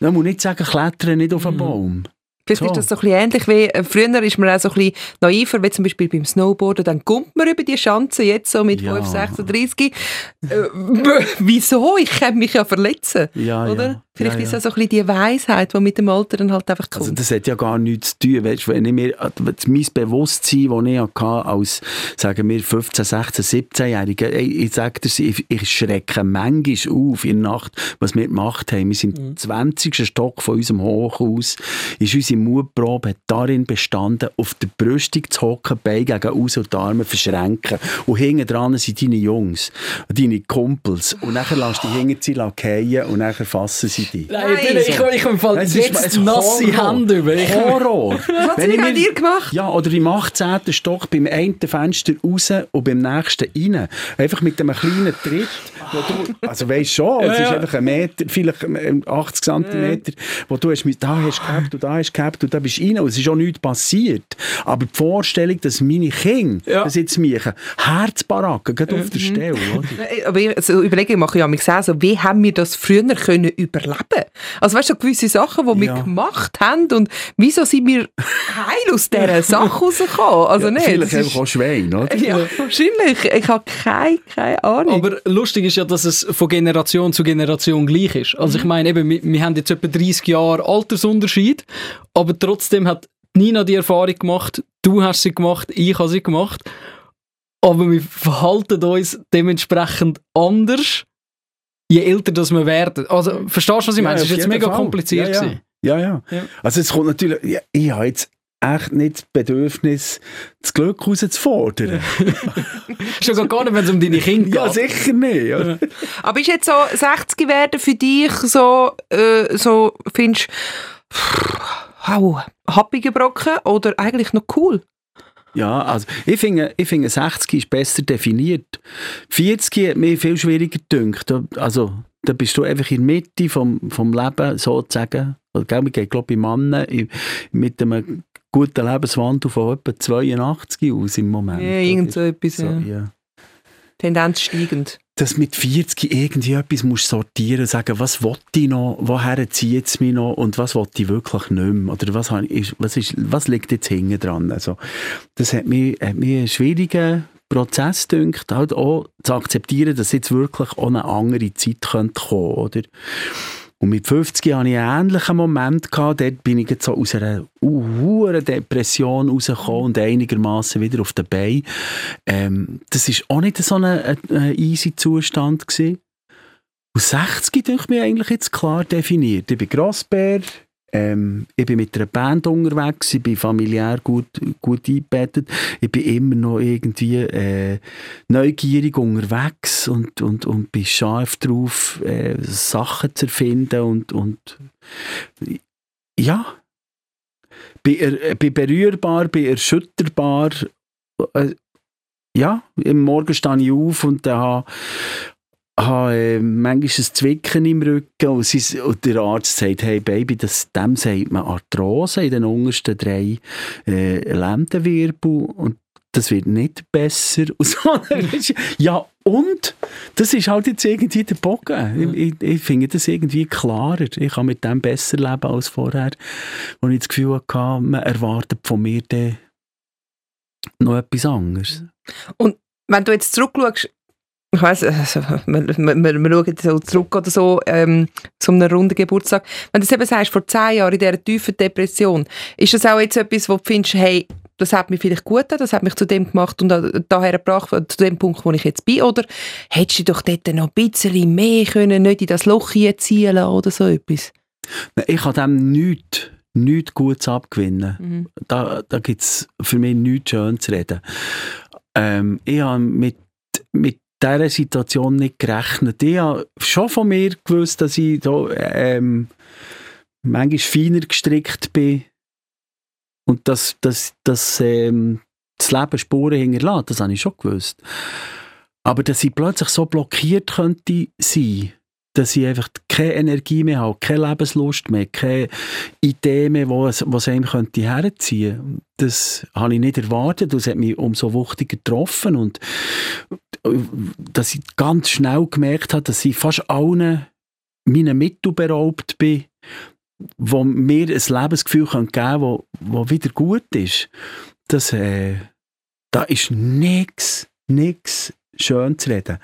man muss nicht sagen, klettern nicht auf einen Baum. Vielleicht So. ist das so ein bisschen ähnlich wie, äh, früher ist man auch so ein bisschen naiver, wie zum Beispiel beim Snowboarden, dann kommt man über die Schanze, jetzt so mit Ja. 5, 36. Äh, [laughs] wieso? Ich kann mich ja verletzen, Ja, oder? ja. Vielleicht ja, ist das so ein bisschen die Weisheit, die mit dem Alter dann halt einfach kommt. Also das hat ja gar nichts zu tun. Weißt, wenn ich mir, das mein Bewusstsein, das ich hatte, als, sagen wir, 15, 16, 17-Jährige, ey, ich sage dir, ich, ich schrecke manchmal auf in der Nacht, was wir gemacht haben. Wir sind im 20. Stock von unserem Hochhaus, ist unsere Mutprobe hat darin bestanden, auf der Brüstung zu hocken, Beine gegen aus und die Arme verschränken. Und hinten dran sind deine Jungs, deine Kumpels. Und nachher lässt du die hinten fallen und nachher fassen sie dich. Nein, ich, bin- ich, ich, ich ist- jetzt nasse. Hände über. Horror. [laughs] Was Wenn ich mir- ihr gemacht? Ja, oder im 18. Stock beim einen Fenster raus und beim nächsten rein. Einfach mit einem kleinen Tritt. Wo du, also weisst schon, es ist einfach ein Meter, vielleicht ähm, 80 Zentimeter, wo du hast, mit- da hast du gehabt und da hast du gehabt und da bist du rein und es ist auch nichts passiert. Aber die Vorstellung, dass meine Kinder Ja. das jetzt machen, Herzbaracken, gerade auf der Stelle, oder? Aber ich also überlege, ich mache ja mich so, wie haben wir das früher können überleben? Also weißt du, so gewisse Sachen, die wir Ja. gemacht haben und wieso sind wir heil aus dieser Sache rausgekommen? Also nicht. Vielleicht das einfach ist- auch Schwein, oder? ja, wahrscheinlich. Ich habe keine, keine Ahnung. aber lustig ist ja, dass es von Generation zu Generation gleich ist. Also ich meine, eben, wir, wir haben jetzt etwa 30 Jahre Altersunterschied, aber trotzdem hat Nina die Erfahrung gemacht, du hast sie gemacht, ich habe sie gemacht, aber wir verhalten uns dementsprechend anders, je älter das wir werden. Also verstehst du, was ich meine? Es Ja, ist auf jetzt mega Fall. kompliziert. Ja, ja. Ja, ja. Ja. Also es kommt natürlich, ja, ich habe jetzt echt nicht das Bedürfnis, das Glück herauszufordern. [laughs] Schon gar nicht, wenn es um deine Kinder geht. Ja, sicher nicht. Ja. Aber ist jetzt so 60 werden für dich so, äh, so findest du, happige Brocken oder eigentlich noch cool? Ja, also ich finde, ich finde 60 ist besser definiert. 40 hat mir viel schwieriger gedünkt. Da- Also da bist du einfach in der Mitte vom, vom Leben sozusagen. Also, wir gehen, glaube ich, i- mit einem guten Lebenswandel von etwa 82 aus im Moment. Ja, irgend so etwas. So, ja. Tendenz steigend. Dass mit 40 irgendwie etwas musst sortieren sagen, was will ich noch, woher zieht es mich noch und was will ich wirklich nicht mehr? Oder was, ich, was, ist, was liegt jetzt hinten dran? Also, das hat mich, hat mich einen schwierigen Prozess gedünkt, halt auch zu akzeptieren, dass jetzt wirklich auch eine andere Zeit könnte kommen oder? Und mit 50 hatte ich einen ähnlichen Moment. Gehabt. Dort bin ich so aus einer hohen Depression rausgekommen und einigermaßen wieder auf den Beinen. Ähm, das war auch nicht so ein, ein, ein easy Zustand. Gewesen. Und 60 denke mir eigentlich jetzt klar definiert. Ich bin Grossbär, ähm, ich bin mit einer Band unterwegs, ich bin familiär gut, gut eingebettet, ich bin immer noch irgendwie äh, neugierig unterwegs und, und, und bin scharf drauf, äh, Sachen zu erfinden und, und ja, bin, er, bin berührbar, bin erschütterbar. Äh, ja, im Morgen stehe ich auf und habe, habe äh, manchmal ein Zwicken im Rücken und, sie, und der Arzt sagt, hey Baby, das, dem sagt man Arthrose in den untersten drei äh, Lendenwirbel und das wird nicht besser. [laughs] Und so. [laughs] ja, und das ist halt jetzt irgendwie der Bogen. Ich, ich, ich finde das irgendwie klarer. Ich kann mit dem besser leben als vorher, wo ich das Gefühl hatte, man erwartet von mir dann noch etwas anderes. Wenn du jetzt zurückschaust, ich weiss, also, wir, wir, wir, wir schauen so zurück oder so ähm, zu einem runden Geburtstag. Wenn du es eben sagst, vor zehn Jahren in dieser tiefen Depression, ist das auch jetzt etwas, wo du findest, hey, das hat mich vielleicht gut getan, das hat mich zu dem gemacht und daher gebracht, zu dem Punkt, wo ich jetzt bin? Oder hättest du doch dort noch ein bisschen mehr können, nicht in das Loch ziehen oder so etwas? Ich kann dem nichts, nichts Gutes abgewinnen. Mhm. Da, da gibt es für mich nichts schön zu reden. Ähm, ich habe mit, mit dieser Situation nicht gerechnet. Ich habe schon von mir gewusst, dass ich da, ähm, manchmal feiner gestrickt bin und dass, dass, dass ähm, das Leben Spuren hinterlässt. Das habe ich schon gewusst. Aber dass ich plötzlich so blockiert könnte sein, dass ich einfach keine Energie mehr habe, keine Lebenslust mehr, keine Idee mehr, wo es, was einem könnte herziehen. Das habe ich nicht erwartet. Das hat mich umso wuchtiger getroffen und dass ich ganz schnell gemerkt habe, dass ich fast allen meinen Mitteln beraubt bin, wo mir ein Lebensgefühl geben können, wo wieder gut ist. Das, äh, da ist nichts, nichts schön zu reden.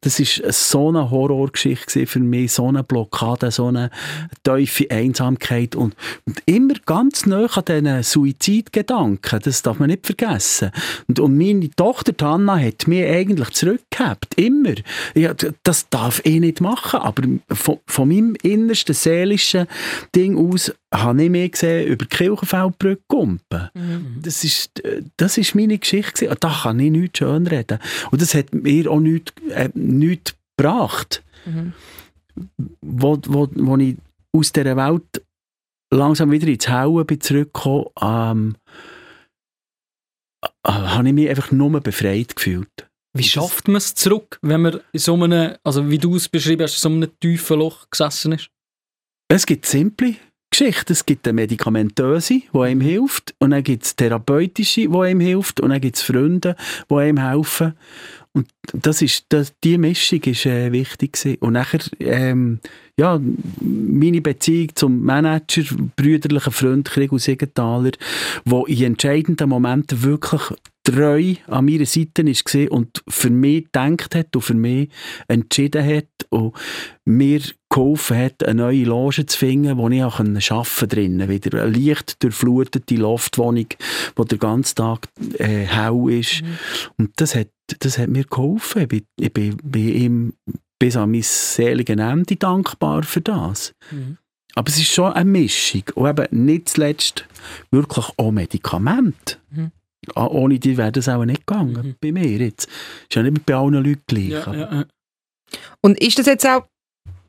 Das ist so eine Horrorgeschichte für mich, so eine Blockade, so eine tiefe Einsamkeit und, und immer ganz nah an diesen Suizidgedanken, das darf man nicht vergessen. Und, und meine Tochter Hanna hat mich eigentlich zurückgehabt, immer. Ja, das darf ich nicht machen, aber von, von meinem innersten seelischen Ding aus habe ich mich gesehen über die Kirchenfeldbrücke kumpen. Mhm. Das, ist, das ist meine Geschichte. Gewesen. Da kann ich nichts schön reden. Und das hat mir auch nichts, äh, nichts gebracht. Mhm. Wo, wo, wo ich aus dieser Welt langsam wieder ins Hauen bin zurückgekommen, ähm, äh, habe ich mich einfach nur befreit gefühlt. Wie schafft man es zurück, wenn man in so einem, also wie du es beschrieben hast, in so einem tiefen Loch gesessen ist? Es gibt simple Geschichte. Es gibt eine medikamentöse, die einem hilft, und dann gibt es therapeutische, die einem hilft, und dann gibt es Freunde, die einem helfen. Und das ist, das, die Mischung ist äh, wichtig gewesen. Und nachher, ähm, ja, meine Beziehung zum Manager, brüderlichen Freund Kriegel Siegenthaler, wo in entscheidenden Momenten wirklich treu an meiner Seite war und für mich gedacht hat und für mich entschieden hat und mir geholfen hat, eine neue Loge zu finden, wo ich auch arbeiten konnte drinnen. Wieder eine leicht durchflutete Loftwohnung, wo der ganze Tag äh, hell ist. Mhm. Und das hat, das hat mir geholfen. Ich bin, ich bin, bin ihm bis an mein seligen Ende dankbar für das. Mhm. Aber es ist schon eine Mischung. Und eben nicht zuletzt wirklich auch Medikamente. Mhm. Ah, ohne die wäre das auch nicht gegangen. Mhm. Bei mir jetzt. Ist ja nicht bei allen Leuten gleich. Ja, ja. Und ist das jetzt auch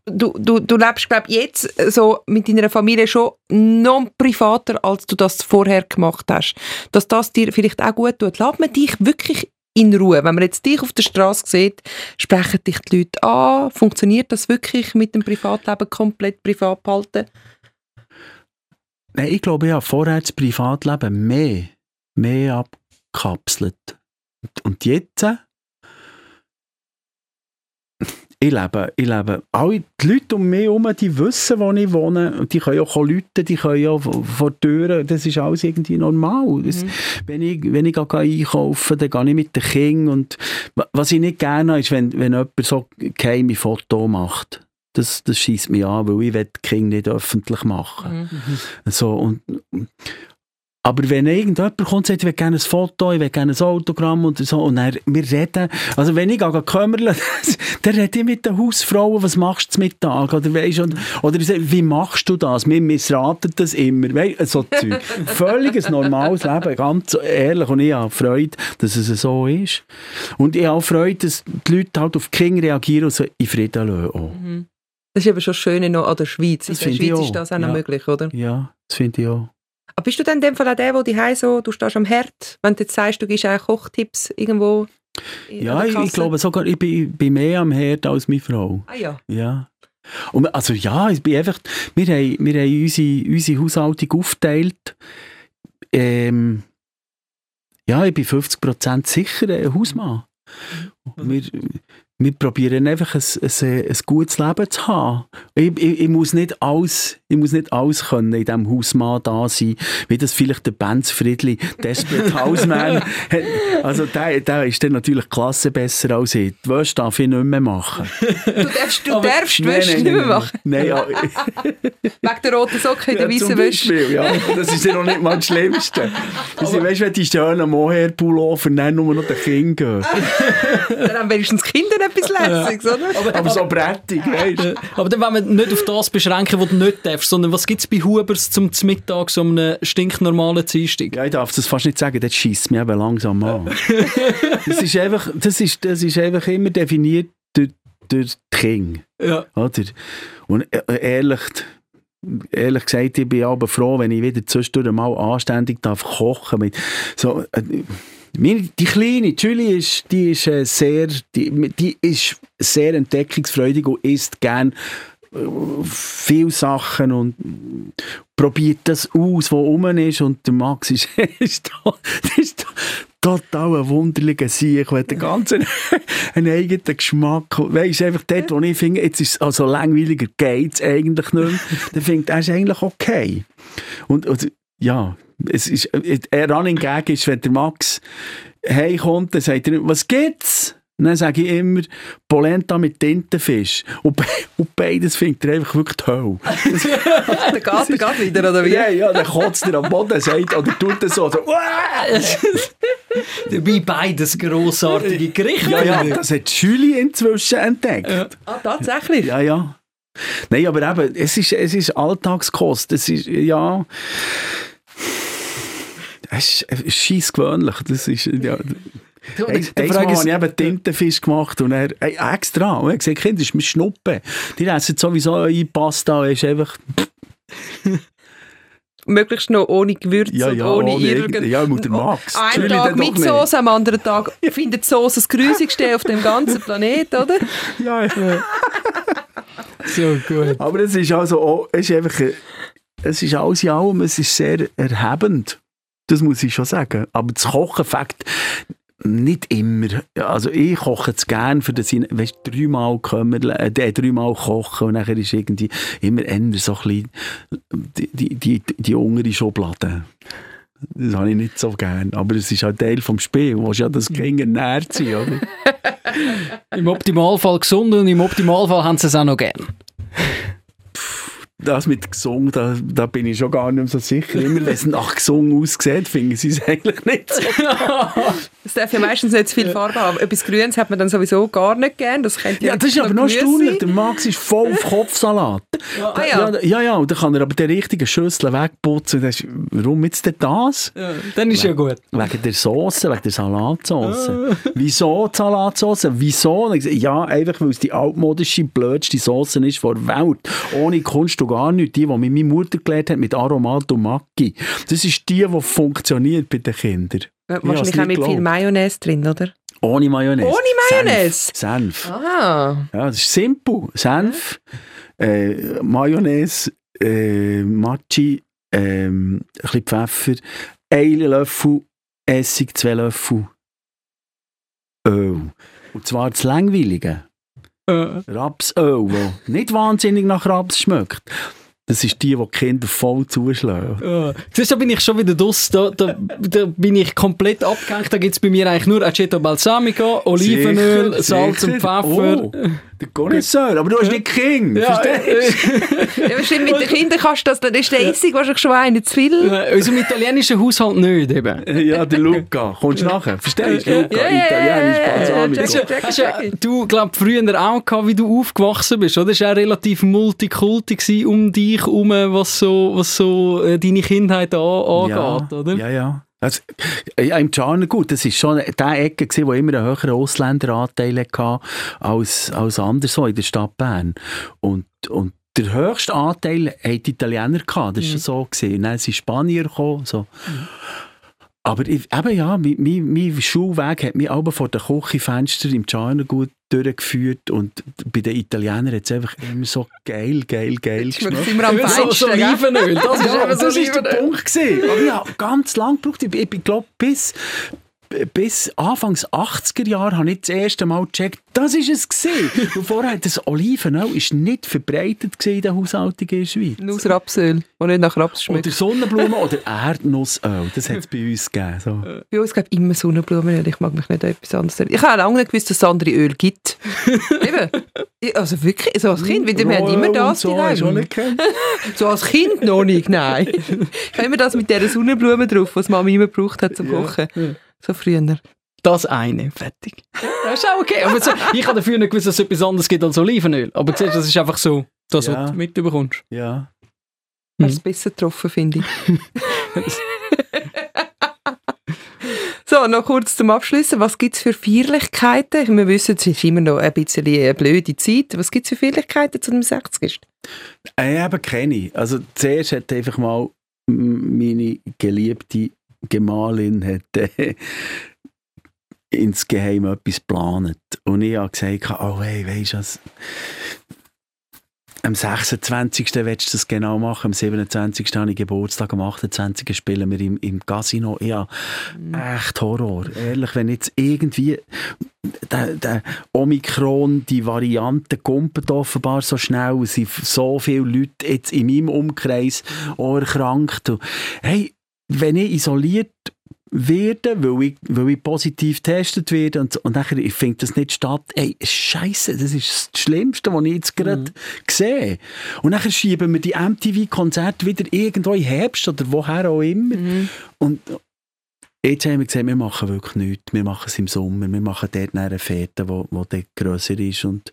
du, du, du lebst, glaube ich, jetzt so mit deiner Familie schon noch privater, als du das vorher gemacht hast. Dass das dir vielleicht auch gut tut. Lass man dich wirklich in Ruhe. Wenn man jetzt dich auf der Straße sieht, sprechen dich die Leute an. Funktioniert das wirklich mit dem Privatleben komplett privat behalten? Nein, ich glaube, habe vorher das Privatleben mehr, mehr abgekapselt. Und jetzt ich lebe, ich lebe. Alle die Leute um mich herum, die wissen, wo ich wohne. Und die können auch Leute, die können ja vor Türen. Das ist alles irgendwie normal. Das, mhm. Wenn ich, wenn ich einkaufen gehe, dann gehe ich mit den Kindern. Und was ich nicht gerne habe, ist, wenn, wenn jemand so geheime Foto macht. Das, das schießt mich an, weil ich die Kinder nicht öffentlich machen. Mhm. So, und, aber wenn irgendjemand kommt und sagt, ich will gerne ein Foto, ich will gerne ein Autogramm und so, und dann, wir reden, also wenn ich kümmere, [laughs] dann rede ich mit den Hausfrauen, was machst du zum Mittag, oder weisst, oder, oder ich sage, wie machst du das? Wir missraten das immer, weißt, so Zeug. [laughs] Völliges normales Leben, ganz ehrlich, und ich habe Freude, dass es so ist. Und ich habe Freude, dass die Leute halt auf die Kinder reagieren und so in Frieden lassen. Mhm. Das ist aber schon schön an der Schweiz. Das in der Schweiz ist das auch noch ja. möglich, oder? Ja, das finde ich auch. Aber bist du dann in dem Fall auch der, der so, du stehst am Herd, wenn du jetzt sagst, du gibst auch Kochtipps irgendwo? Ja, ich, ich, glaube sogar, ich bin, bin, mehr am Herd als meine Frau. Ah ja? Ja. Und, also ja, ich bin einfach, wir haben, wir haben unsere, unsere Haushaltung aufgeteilt. Ähm, ja, ich bin 50% sicher ein Hausmann. Mhm. Wir, wir probieren einfach ein, ein, ein gutes Leben zu haben. Ich, ich, ich, muss nicht alles, ich muss nicht alles können in diesem Hausmann da sein, wie das vielleicht der Benz Friedli, Desperate [laughs] Houseman, also der, der ist dann natürlich klasse besser als ich. Die Wäsche darf ich nicht mehr machen. Du darfst, du darfst die Wäsche nicht mehr machen? Nein, ja. [laughs] Wegen der roten Socken in der weißen Wäsche? Ja, das ist ja noch nicht mal das Schlimmste. [laughs] Also, weißt du, wenn die schönen Mohair-Pullover dann nur noch den Kindern gehen. dann haben wenigstens Kinder etwas Lässiges, oder? Aber, aber so brettig, weißt Aber dann wollen wir nicht auf das beschränken, was du nicht darfst, sondern was gibt es bei Hubers zum Mittag, so einem stinknormalen Dienstag? Ja, ich darf das fast nicht sagen, das schießt mich eben langsam an. [laughs] das, ist einfach, das, ist, das ist einfach immer definiert durch, durch die Kinder. Ja. Oder? Und äh, ehrlich, ehrlich gesagt, ich bin aber froh, wenn ich wieder zwischendurch mal anständig darf kochen mit so... Die Kleine, Julie, ist, die ist äh, sehr, die, die ist sehr entdeckungsfreudig und isst gerne äh, viele Sachen und probiert das aus, was rum ist. Und der Max ist, [laughs] ist, da, ist da, total ein wunderlicher Sieg, der ganze [laughs] einen eigenen Geschmack, weißt einfach dort, wo ich finde, jetzt ist es also langweiliger geht es eigentlich nicht mehr, dann findet er es eigentlich okay. Und, und ja, es ist, ein Running Gag ist, wenn der Max heimkommt, dann sagt er, was gibt's? Und dann sage ich immer, Polenta mit Tintenfisch. Und, be und beides findet er einfach wirklich toll. [laughs] der geht, der geht wieder, oder wie? Ja, ja, dann kotzt er am Boden, sagt, oder tut er so, so Dabei beides grossartige Gerichte. Ja, ja, das hat Julie inzwischen entdeckt. Ja. Ah, tatsächlich? Ja, ja. Nein, aber eben, es ist, es ist Alltagskost. Es ist, ja... Es ist scheiss gewöhnlich. Das ist, ja... Du, hey, Einmal habe ich eben Tintenfisch gemacht und er hey, extra. Und er hat gesagt, Kind, das ist mit Schnuppen. Die essen sowieso eure Pasta. Ist einfach... Möglichst noch ohne Gewürze ja, ja, und ohne, ohne irgend... Ja, mit der Max. Einen Tag mit Soße, am anderen Tag [laughs] findet Soße das Grusigste auf dem ganzen Planet, oder? Ja, ja. so gut. Aber es ist also auch, es ist einfach, es ist alles in allem, es ist sehr erhebend. Das muss ich schon sagen. Aber das Kochen fängt nicht immer. Also ich koche es gerne, für das ich weißt, dreimal, kümmern, äh, dreimal kochen und nachher ist irgendwie immer eher so ein bisschen die, die, die, die untere Schublade. Das habe ich nicht so gern. Aber es ist halt Teil vom Spiel. Du willst ja das Kind ernährt sein, oder? [laughs] Im Optimalfall gesund und im Optimalfall haben sie es auch noch gern das mit gesungen, da, da bin ich schon gar nicht mehr so sicher. Immer wenn es nach gesungen aussieht, finden sie es eigentlich nicht so. [laughs] Es darf ja meistens nicht zu viel Farbe haben. Etwas Grünes hat man dann sowieso gar nicht gern. Das, könnte ja, das ist aber noch erstaunlich. Der Max ist voll auf Kopfsalat. [laughs] ja. Ah, ja. ja. ja, ja, und dann kann er aber den richtigen Schüssel wegputzen. Ist, warum jetzt denn das? Ja, dann ist We ja gut. Wegen der Soße, wegen der Salatsauce. Wieso die Salatsauce? Wieso? Ja, einfach weil es die altmodische, blödste Soße ist vor der Welt. Ohne Kunst und gar nicht. Die, die mit meiner Mutter gelernt hat, mit Aromat und Maggi. Das ist die, die funktioniert bei den Kindern. Ja, wahrscheinlich auch mit viel Mayonnaise drin, oder? Ohne Mayonnaise. Ohne Mayonnaise? Senf. Senf. Ah. Ja, das ist simpel. Senf, äh, Mayonnaise, äh, Machi, äh, ein bisschen Pfeffer, ein Löffel Essig, zwei Löffel Öl. Und zwar das Langweilige. Äh. Rapsöl, das nicht wahnsinnig nach Raps schmeckt. Das ist die, die die Kinder voll zuschlagen. Ja. Siehst, da bin ich schon wieder draus. Da, da, da bin ich komplett abgehängt. Da gibt es bei mir eigentlich nur Aceto Balsamico, Olivenöl, sicher, Salz sicher. und Pfeffer. Oh, der Connoisseur. Aber du hast nicht King, ja. verstehst du? ja, bestimmt mit den Kindern kannst du das, dann ist der Essig wahrscheinlich schon einer zu viel. Ja, unserem italienischen Haushalt nicht eben. Ja, der Luca. Kommst du nachher? Verstehst du? Luca, ja, Italienisch, Balsamico. Hast ja, du, glaub früher auch gehabt, wie du aufgewachsen bist, oder? Das war auch relativ multikulti um dich herum, was so, was so deine Kindheit an, angeht, ja, oder? Ja, ja. Also, ja, im Charner gut, das war schon die Ecke, gewesen, wo immer einen höheren Ausländeranteil hatte als, als anderswo in der Stadt Bern. Und, und der höchste Anteil hatten die Italiener gehabt, das war mhm. so. Gewesen. Dann sind Spanier gekommen, so. Mhm. Aber ich, eben ja, mein, mein, mein Schulweg hat mich aber vor den Küchenfenster im China gut durchgeführt und bei den Italienern hat es einfach immer so geil, geil, geil geschmeckt. Sind wir am feinsten, so, so Olivenöl, das, das ist der Punkt gewesen. Aber ich habe ganz lang gebraucht, ich, ich glaube bis bis Anfangs 80er Jahre habe ich das erste Mal gecheckt, das ist es gesehen. [laughs] Vorher das Olivenöl ist nicht verbreitet in den Haushaltungen in der Schweiz. Nur Rapsöl, das nicht nach Raps schmeckt. Oder Sonnenblumen oder Erdnussöl, das hat es bei uns gegeben. So. Bei uns gibt immer Sonnenblumenöl, ich mag mich nicht etwas anderes Ich habe lange nicht gewusst, dass es andere Öl gibt. [laughs] Eben. Also wirklich, so als Kind, weil wir haben immer das so, hast du nicht [laughs] So als Kind noch nicht, nein. Ich habe immer das mit dieser Sonnenblume drauf, was Mama immer gebraucht hat zum Kochen. Ja, ja. So früher. Das eine, fertig. Das ist auch okay. Aber so, ich habe dafür nicht gewusst, dass es etwas anderes gibt als Olivenöl. Aber siehst, das ist einfach so, das, ja. was du mitbekommst. Ja. Hm. Hast es besser getroffen, finde ich. [laughs] so, noch kurz zum Abschließen. Was gibt es für Feierlichkeiten? Wir wissen, es ist immer noch ein bisschen eine blöde Zeit. Was gibt es für Feierlichkeiten zu dem 60. Ich habe keine. Also zuerst hat einfach mal meine geliebte Gemahlin hat äh, insgeheim etwas geplant. Und ich habe gesagt, oh hey, weisst du was, am 26. willst du das genau machen, am 27. habe ich Geburtstag, am 28. spielen wir im, im Casino. Ja, echt Horror. Ehrlich, wenn jetzt irgendwie der, der Omikron, die Variante kommt offenbar so schnell, es sind so viele Leute jetzt in meinem Umkreis auch erkrankt. Und, hey, wenn ich isoliert werde, weil ich, weil ich positiv getestet werde und, und nachher ich finde das nicht statt. Ey, Scheiße, das ist das Schlimmste, was ich jetzt gerade Mhm. sehe. Und nachher schieben wir die MTV-Konzerte wieder irgendwo im Herbst oder woher auch immer. Und jetzt haben wir gesagt, wir machen wirklich nichts. Wir machen es im Sommer. Wir machen dort eine Fete, wo, wo dann grösser ist und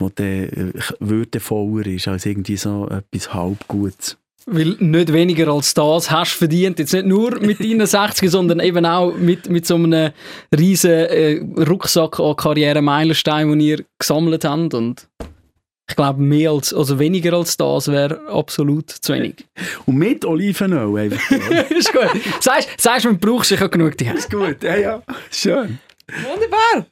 wo dann äh, würdevoller ist als irgendwie so etwas halbgutes. Weil nicht weniger als das hast du verdient. Jetzt nicht nur mit deinen [laughs] 60, sondern eben auch mit, mit so einem riesen äh, Rucksack an Karrieremeilenstein, den ihr gesammelt habt. Und ich glaube, mehr als, also weniger als das wäre absolut zu wenig. [laughs] Und mit Olivenöl einfach. [laughs] ist gut. Sagst, sagst du, man braucht sicher genug die ist gut, ja, ja. Schön. Wunderbar.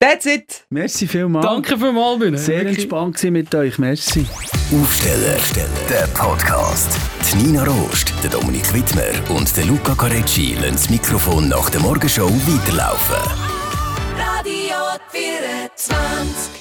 That's it. Merci vielmals. Danke für mal, Bühne. Sehr entspannt gewesen mit euch. Merci. Aufsteller, der Podcast. Die Nina Rost, der Dominik Wittmer und der Luca Carecci lassen das Mikrofon nach der Morgenshow weiterlaufen. Radio 24.